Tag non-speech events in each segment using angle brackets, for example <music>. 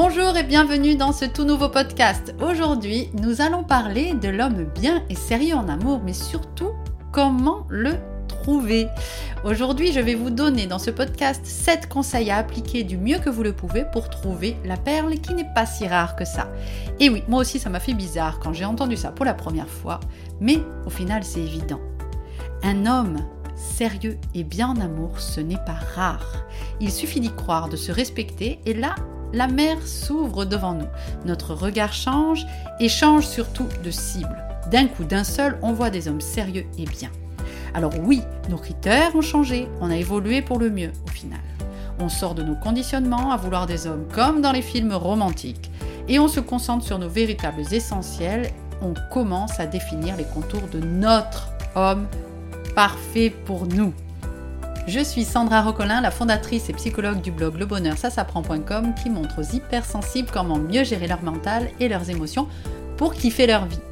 Bonjour et bienvenue dans ce tout nouveau podcast. Aujourd'hui, nous allons parler de l'homme bien et sérieux en amour, mais surtout comment le trouver. Aujourd'hui, je vais vous donner dans ce podcast 7 conseils à appliquer du mieux que vous le pouvez pour trouver la perle qui n'est pas si rare que ça. Et oui, moi aussi ça m'a fait bizarre quand j'ai entendu ça pour la première fois, mais au final c'est évident. Un homme sérieux et bien en amour, ce n'est pas rare. Il suffit d'y croire, de se respecter, et là, la mer s'ouvre devant nous. Notre regard change et change surtout de cible. D'un coup, d'un seul, on voit des hommes sérieux et bien. Alors oui, nos critères ont changé, on a évolué pour le mieux au final. On sort de nos conditionnements à vouloir des hommes comme dans les films romantiques et on se concentre sur nos véritables essentiels, on commence à définir les contours de notre homme parfait pour nous. Je suis Sandra Rocolin, la fondatrice et psychologue du blog Le Bonheur ça s'apprend.com qui montre aux hypersensibles comment mieux gérer leur mental et leurs émotions pour kiffer leur vie.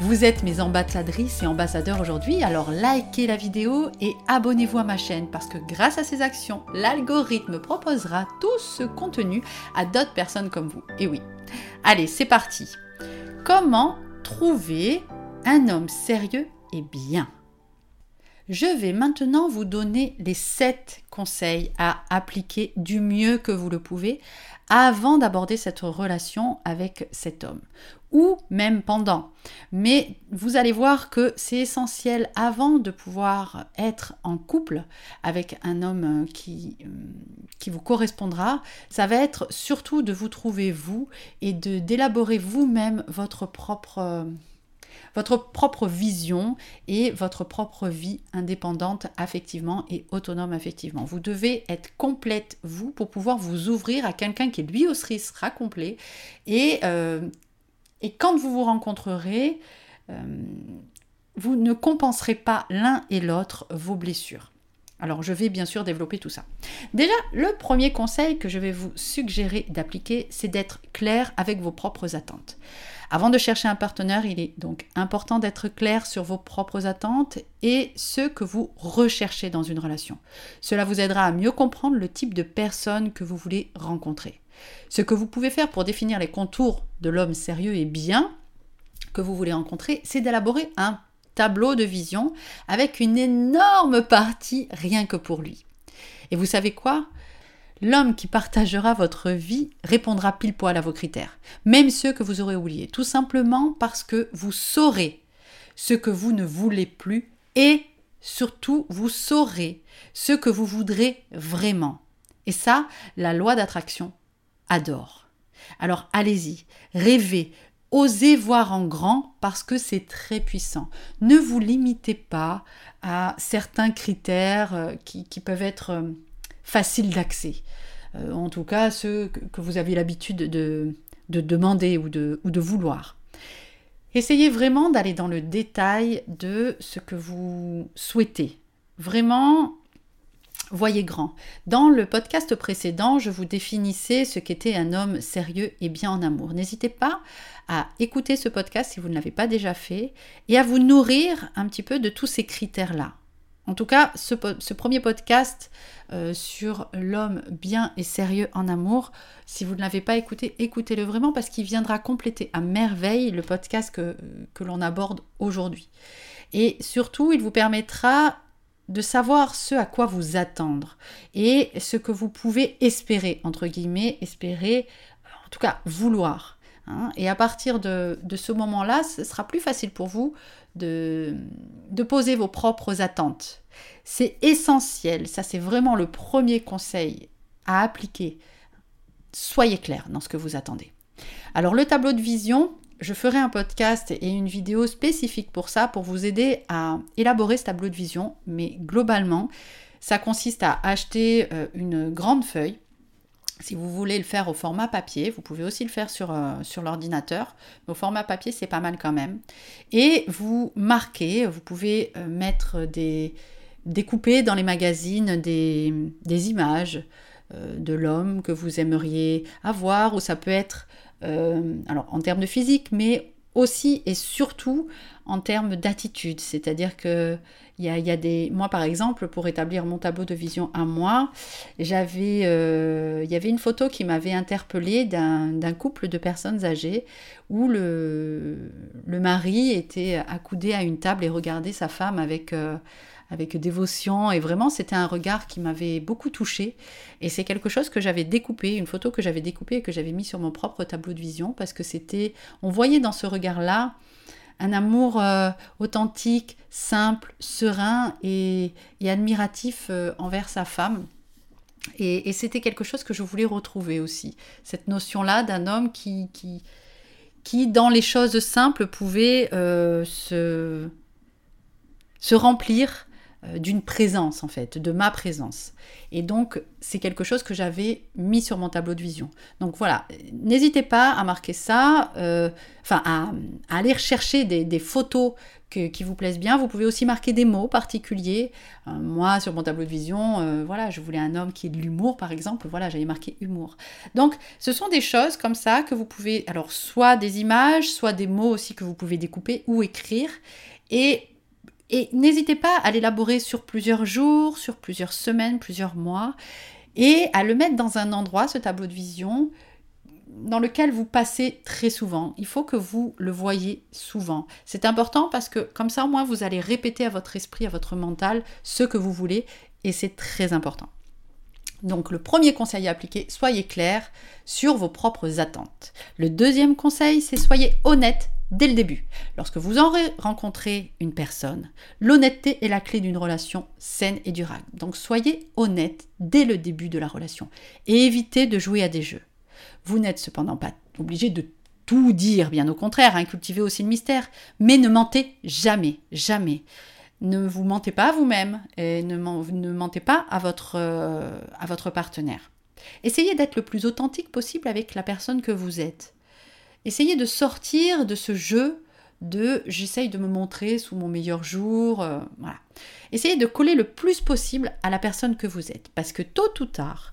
Vous êtes mes ambassadrices et ambassadeurs aujourd'hui, alors likez la vidéo et abonnez-vous à ma chaîne parce que grâce à ces actions, l'algorithme proposera tout ce contenu à d'autres personnes comme vous. Et oui. Allez, c'est parti. Comment trouver un homme sérieux et bien? Je vais maintenant vous donner les 7 conseils à appliquer du mieux que vous le pouvez avant d'aborder cette relation avec cet homme ou même pendant. Mais vous allez voir que c'est essentiel avant de pouvoir être en couple avec un homme qui, euh, qui vous correspondra. Ça va être surtout de vous trouver vous et d'élaborer vous-même votre propre votre propre vision et votre propre vie indépendante affectivement et autonome affectivement. Vous devez être complète, vous, pour pouvoir vous ouvrir à quelqu'un qui lui aussi sera complet. Et, euh, quand vous vous rencontrerez, euh, vous ne compenserez pas l'un et l'autre vos blessures. Alors je vais bien sûr développer tout ça. Déjà, le premier conseil que je vais vous suggérer d'appliquer, c'est d'être clair avec vos propres attentes. Avant de chercher un partenaire, il est donc important d'être clair sur vos propres attentes et ce que vous recherchez dans une relation. Cela vous aidera à mieux comprendre le type de personne que vous voulez rencontrer. Ce que vous pouvez faire pour définir les contours de l'homme sérieux et bien que vous voulez rencontrer, c'est d'élaborer un tableau de vision avec une énorme partie rien que pour lui. Et vous savez quoi? L'homme qui partagera votre vie répondra pile poil à vos critères, même ceux que vous aurez oubliés, tout simplement parce que vous saurez ce que vous ne voulez plus et surtout vous saurez ce que vous voudrez vraiment. Et ça, la loi d'attraction adore. Alors allez-y, rêvez, osez voir en grand parce que c'est très puissant. Ne vous limitez pas à certains critères euh, qui, peuvent être euh, facile d'accès. Euh, en tout cas, ceux que, vous avez l'habitude de, demander ou de, ou de vouloir. Essayez vraiment d'aller dans le détail de ce que vous souhaitez. Vraiment, voyez grand. Dans le podcast précédent, je vous définissais ce qu'était un homme sérieux et bien en amour. N'hésitez pas à écouter ce podcast si vous ne l'avez pas déjà fait et à vous nourrir un petit peu de tous ces critères-là. En tout cas, ce, premier podcast euh, sur l'homme bien et sérieux en amour, si vous ne l'avez pas écouté, écoutez-le vraiment parce qu'il viendra compléter à merveille le podcast que, que l'on aborde aujourd'hui. Et surtout, il vous permettra de savoir ce à quoi vous attendre et ce que vous pouvez espérer, entre guillemets, espérer, en tout cas vouloir. Hein. Et à partir de, ce moment-là, ce sera plus facile pour vous de, poser vos propres attentes. C'est essentiel, ça c'est vraiment le premier conseil à appliquer. Soyez clair dans ce que vous attendez. Alors le tableau de vision, je ferai un podcast et une vidéo spécifique pour ça, pour vous aider à élaborer ce tableau de vision, mais globalement, ça consiste à acheter euh, une grande feuille si vous voulez le faire au format papier, vous pouvez aussi le faire sur, euh, sur l'ordinateur. Mais au format papier, c'est pas mal quand même. Et vous marquez, vous pouvez euh, mettre des, découper dans les magazines des, des images euh, de l'homme que vous aimeriez avoir, ou ça peut être, alors en termes de physique, mais aussi et surtout en termes d'attitude. C'est-à-dire que il y a, des. Moi, par exemple, pour établir mon tableau de vision à moi, j'avais, euh, il y avait une photo qui m'avait interpellée d'un couple de personnes âgées où le, le mari était accoudé à une table et regardait sa femme avec. Euh, avec dévotion et vraiment c'était un regard qui m'avait beaucoup touchée et c'est quelque chose que j'avais découpé, une photo que j'avais découpée et que j'avais mis sur mon propre tableau de vision parce que c'était, on voyait dans ce regard-là un amour euh, authentique, simple, serein et, admiratif euh, envers sa femme. Et, c'était quelque chose que je voulais retrouver aussi, cette notion-là d'un homme qui, qui, qui, dans les choses simples, pouvait euh, se, se remplir d'une présence en fait, de ma présence. Et donc c'est quelque chose que j'avais mis sur mon tableau de vision. Donc voilà, n'hésitez pas à marquer ça, euh, enfin à, aller rechercher des, photos qui vous plaisent bien. Vous pouvez aussi marquer des mots particuliers. Euh, moi sur mon tableau de vision, voilà, je voulais un homme qui ait de l'humour par exemple. Voilà, j'avais marqué humour. Donc ce sont des choses comme ça que vous pouvez, alors soit des images, soit des mots aussi que vous pouvez découper ou écrire. Et et n'hésitez pas à l'élaborer sur plusieurs jours, sur plusieurs semaines, plusieurs mois, et à le mettre dans un endroit, ce tableau de vision, dans lequel vous passez très souvent. Il faut que vous le voyez souvent. C'est important parce que comme ça, au moins, vous allez répéter à votre esprit, à votre mental, ce que vous voulez, et c'est très important. Donc le premier conseil à appliquer, soyez clair sur vos propres attentes. Le deuxième conseil, c'est soyez honnête dès le début. Lorsque vous aurez rencontré une personne, l'honnêteté est la clé d'une relation saine et durable. Donc soyez honnête dès le début de la relation et évitez de jouer à des jeux. Vous n'êtes cependant pas obligé de tout dire, bien au contraire, hein, aussi le mystère, mais ne mentez jamais, jamais. Ne vous mentez pas à vous-même et ne, ne, mentez pas à votre, euh, à votre partenaire. Essayez d'être le plus authentique possible avec la personne que vous êtes. Essayez de sortir de ce jeu de j'essaye de me montrer sous mon meilleur jour. Euh. Essayez de coller le plus possible à la personne que vous êtes. Parce que tôt ou tard,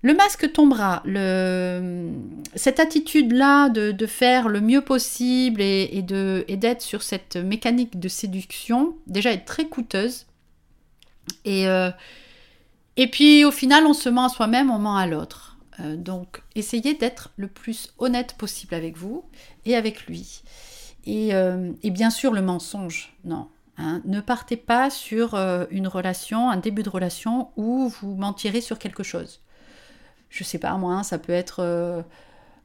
le masque tombera. Le, cette attitude-là de, faire le mieux possible et, de, et d'être sur cette mécanique de séduction, déjà est très coûteuse. Et, euh, et puis au final, on se ment à soi-même, on ment à l'autre. Euh, donc, essayez d'être le plus honnête possible avec vous et avec lui. Et, euh, bien sûr, le mensonge, non. Hein. ne partez pas sur euh, une relation, un début de relation où vous mentirez sur quelque chose. Je sais pas, moi, ça peut être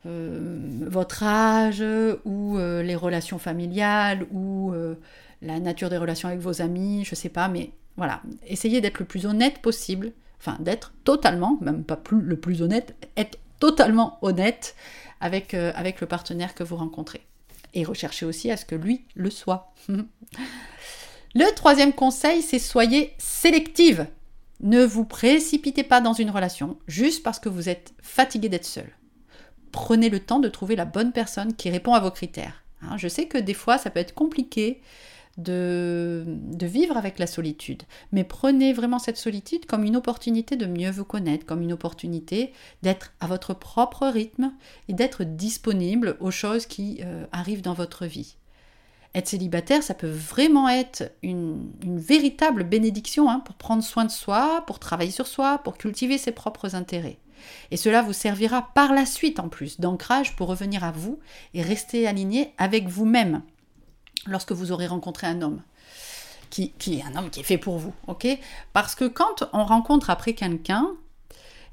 votre âge ou les relations familiales ou la nature des relations avec vos amis, je sais pas, mais voilà. Essayez d'être le plus honnête possible enfin d'être totalement, même pas le plus honnête, être totalement honnête avec, euh, avec le partenaire que vous rencontrez. Et recherchez aussi à ce que lui le soit. <laughs> le troisième conseil, c'est soyez sélective. Ne vous précipitez pas dans une relation juste parce que vous êtes fatigué d'être seul. Prenez le temps de trouver la bonne personne qui répond à vos critères. Hein, je sais que des fois, ça peut être compliqué de, vivre avec la solitude. Mais prenez vraiment cette solitude comme une opportunité de mieux vous connaître, comme une opportunité d'être à votre propre rythme et d'être disponible aux choses qui euh, arrivent dans votre vie. Être célibataire, ça peut vraiment être une, véritable bénédiction hein, pour prendre soin de soi, pour travailler sur soi, pour cultiver ses propres intérêts. Et cela vous servira par la suite en plus d'ancrage pour revenir à vous et rester aligné avec vous-même lorsque vous aurez rencontré un homme. Qui, est un homme qui est fait pour vous, Parce que quand on rencontre après quelqu'un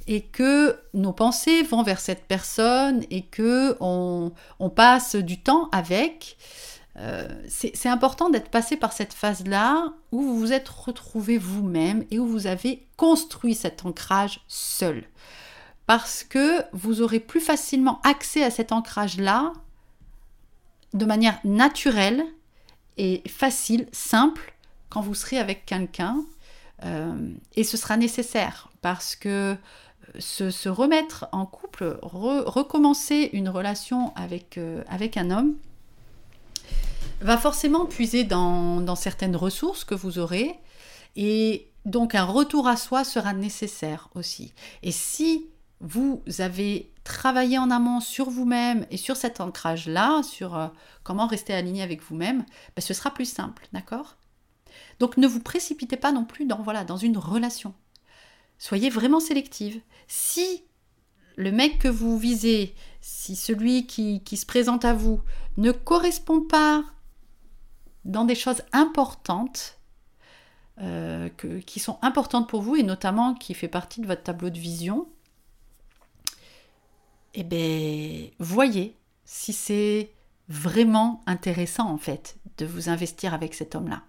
et que nos pensées vont vers cette personne et que on, passe du temps avec, euh, c'est important d'être passé par cette phase-là où vous vous êtes retrouvé vous-même et où vous avez construit cet ancrage seul. Parce que vous aurez plus facilement accès à cet ancrage-là de manière naturelle et facile, simple, quand vous serez avec quelqu'un. Euh, et ce sera nécessaire parce que euh, se, remettre en couple, recommencer une relation avec, euh, avec un homme, va forcément puiser dans, dans, certaines ressources que vous aurez. Et donc un retour à soi sera nécessaire aussi. Et si vous avez travaillé en amont sur vous-même et sur cet ancrage-là, sur euh, comment rester aligné avec vous-même, ben, ce sera plus simple, d'accord? Donc ne vous précipitez pas non plus dans, voilà, dans une relation. Soyez vraiment sélective. Si le mec que vous visez, si celui qui, se présente à vous ne correspond pas dans des choses importantes, euh, qui sont importantes pour vous et notamment qui fait partie de votre tableau de vision, eh bien, voyez si c'est vraiment intéressant en fait de vous investir avec cet homme-là.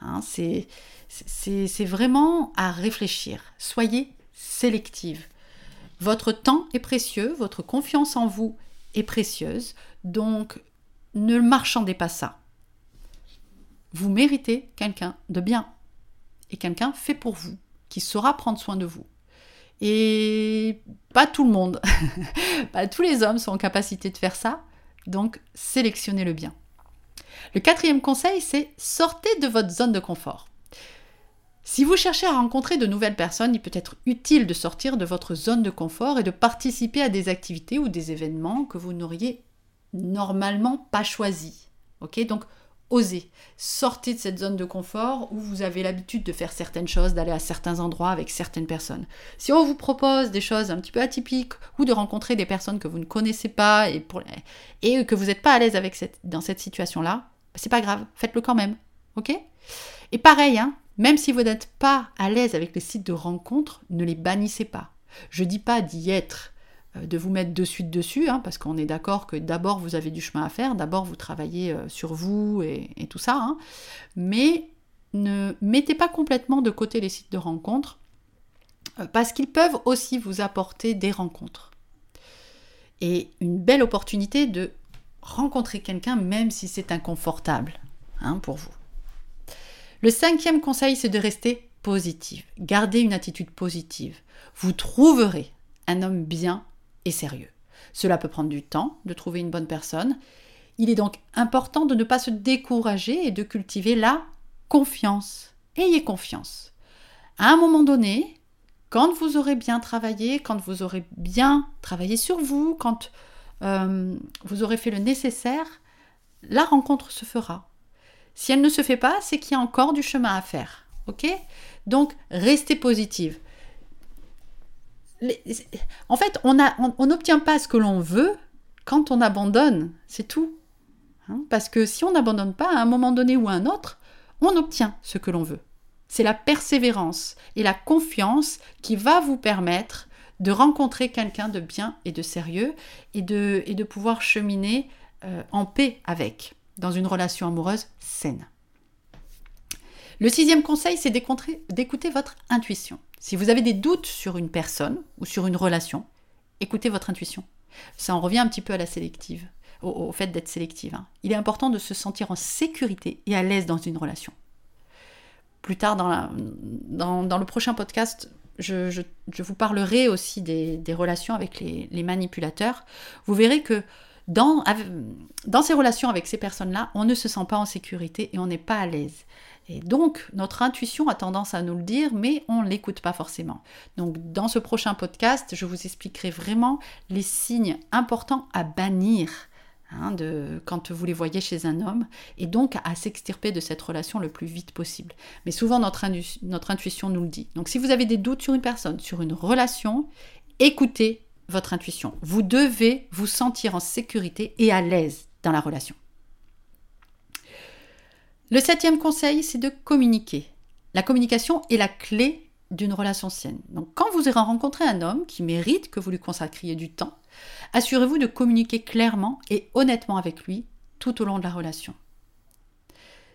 Hein, c'est vraiment à réfléchir. Soyez sélective. Votre temps est précieux, votre confiance en vous est précieuse, donc ne marchandez pas ça. Vous méritez quelqu'un de bien et quelqu'un fait pour vous, qui saura prendre soin de vous. Et pas tout le monde, <laughs> pas tous les hommes sont en capacité de faire ça, donc sélectionnez le bien. Le quatrième conseil, c'est sortez de votre zone de confort. Si vous cherchez à rencontrer de nouvelles personnes, il peut être utile de sortir de votre zone de confort et de participer à des activités ou des événements que vous n'auriez normalement pas choisis. Ok, osez, sortez de cette zone de confort où vous avez l'habitude de faire certaines choses, d'aller à certains endroits avec certaines personnes. Si on vous propose des choses un petit peu atypiques ou de rencontrer des personnes que vous ne connaissez pas et, que vous n'êtes pas à l'aise avec dans cette situation-là, bah, c'est pas grave, faites-le quand même. Ok? Et pareil, hein, même si vous n'êtes pas à l'aise avec les sites de rencontres, ne les bannissez pas. Je dis pas d'y être de vous mettre de suite dessus, hein, parce qu'on est d'accord que d'abord vous avez du chemin à faire, d'abord vous travaillez euh, sur vous et, tout ça, hein. mais ne mettez pas complètement de côté les sites de rencontres, euh, parce qu'ils peuvent aussi vous apporter des rencontres. Et une belle opportunité de rencontrer quelqu'un même si c'est inconfortable hein, pour vous. Le cinquième conseil, c'est de rester positive. Gardez une attitude positive. Vous trouverez un homme bien sérieux. Cela peut prendre du temps de trouver une bonne personne. Il est donc important de ne pas se décourager et de cultiver la confiance. Ayez confiance. À un moment donné, quand vous aurez bien travaillé, quand vous aurez bien travaillé sur vous, quand euh, vous aurez fait le nécessaire, la rencontre se fera. Si elle ne se fait pas, c'est qu'il y a encore du chemin à faire. Ok? Donc, restez positive en fait, on n'obtient pas ce que l'on veut quand on abandonne, c'est tout. Hein, parce que si on n'abandonne pas, à un moment donné ou à un autre, on obtient ce que l'on veut. C'est la persévérance et la confiance qui va vous permettre de rencontrer quelqu'un de bien et de sérieux et de, pouvoir cheminer euh, en paix avec, dans une relation amoureuse saine. Le sixième conseil, c'est d'écouter votre intuition. Si vous avez des doutes sur une personne ou sur une relation, écoutez votre intuition. Ça en revient un petit peu à la sélective, au, fait d'être sélective. Hein. Il est important de se sentir en sécurité et à l'aise dans une relation. Plus tard dans, le prochain podcast, je, vous parlerai aussi des, relations avec les, manipulateurs. Vous verrez que dans ces relations avec ces personnes-là, on ne se sent pas en sécurité et on n'est pas à l'aise. Et donc, notre intuition a tendance à nous le dire, mais on ne l'écoute pas forcément. Donc, dans ce prochain podcast, je vous expliquerai vraiment les signes importants à bannir hein, de, quand vous les voyez chez un homme, et donc à s'extirper de cette relation le plus vite possible. Mais souvent, notre, notre intuition nous le dit. Donc, si vous avez des doutes sur une personne, sur une relation, écoutez votre intuition. Vous devez vous sentir en sécurité et à l'aise dans la relation. Le septième conseil, c'est de communiquer. La communication est la clé d'une relation saine. Donc quand vous aurez rencontré un homme qui mérite que vous lui consacriez du temps, assurez-vous de communiquer clairement et honnêtement avec lui tout au long de la relation.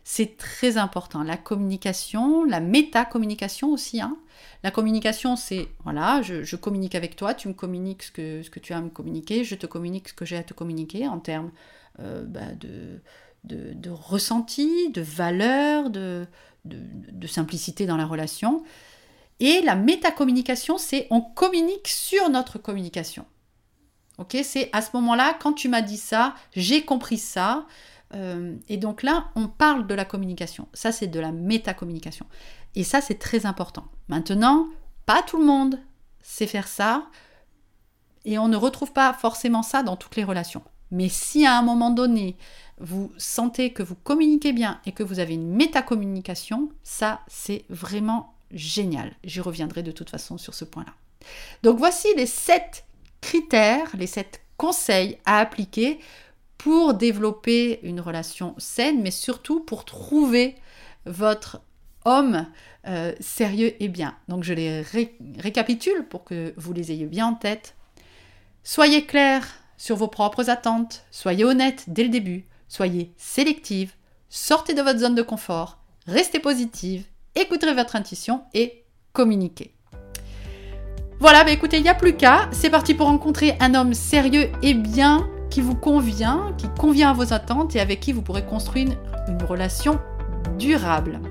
C'est très important. La communication, la métacommunication aussi. Hein. La communication, c'est voilà, je, communique avec toi, tu me communiques ce que, ce que tu as à me communiquer, je te communique ce que j'ai à te communiquer en termes euh, bah, de, de, ressenti, de valeur, de, de, simplicité dans la relation. Et la métacommunication, c'est on communique sur notre communication. Ok, c'est à ce moment-là, quand tu m'as dit ça, j'ai compris ça. Euh, et donc là, on parle de la communication. Ça, c'est de la métacommunication. Et ça, c'est très important. Maintenant, pas tout le monde sait faire ça. Et on ne retrouve pas forcément ça dans toutes les relations. Mais si à un moment donné, vous sentez que vous communiquez bien et que vous avez une métacommunication, ça c'est vraiment génial. J'y reviendrai de toute façon sur ce point-là. Donc voici les sept critères, les sept conseils à appliquer pour développer une relation saine, mais surtout pour trouver votre homme euh, sérieux et bien. Donc je les récapitule pour que vous les ayez bien en tête. Soyez clair sur vos propres attentes, soyez honnête dès le début, soyez sélective, sortez de votre zone de confort, restez positive, écoutez votre intuition et communiquez. Voilà, bah écoutez, il n'y a plus qu'à. C'est parti pour rencontrer un homme sérieux et bien qui vous convient, qui convient à vos attentes et avec qui vous pourrez construire une relation durable.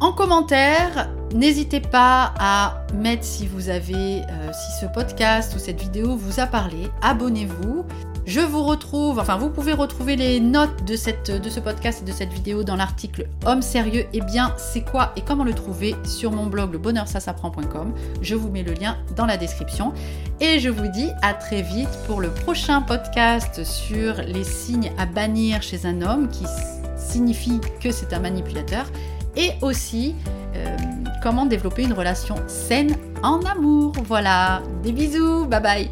En commentaire, n'hésitez pas à mettre si vous avez, euh, si ce podcast ou cette vidéo vous a parlé, abonnez-vous. Je vous retrouve, enfin vous pouvez retrouver les notes de, ce podcast et de cette vidéo dans l'article Homme sérieux et bien c'est quoi et comment le trouver sur mon blog le bonheur ça s'apprend.com. Je vous mets le lien dans la description et je vous dis à très vite pour le prochain podcast sur les signes à bannir chez un homme qui signifie que c'est un manipulateur et aussi euh, comment développer une relation saine en amour. Voilà, des bisous, bye bye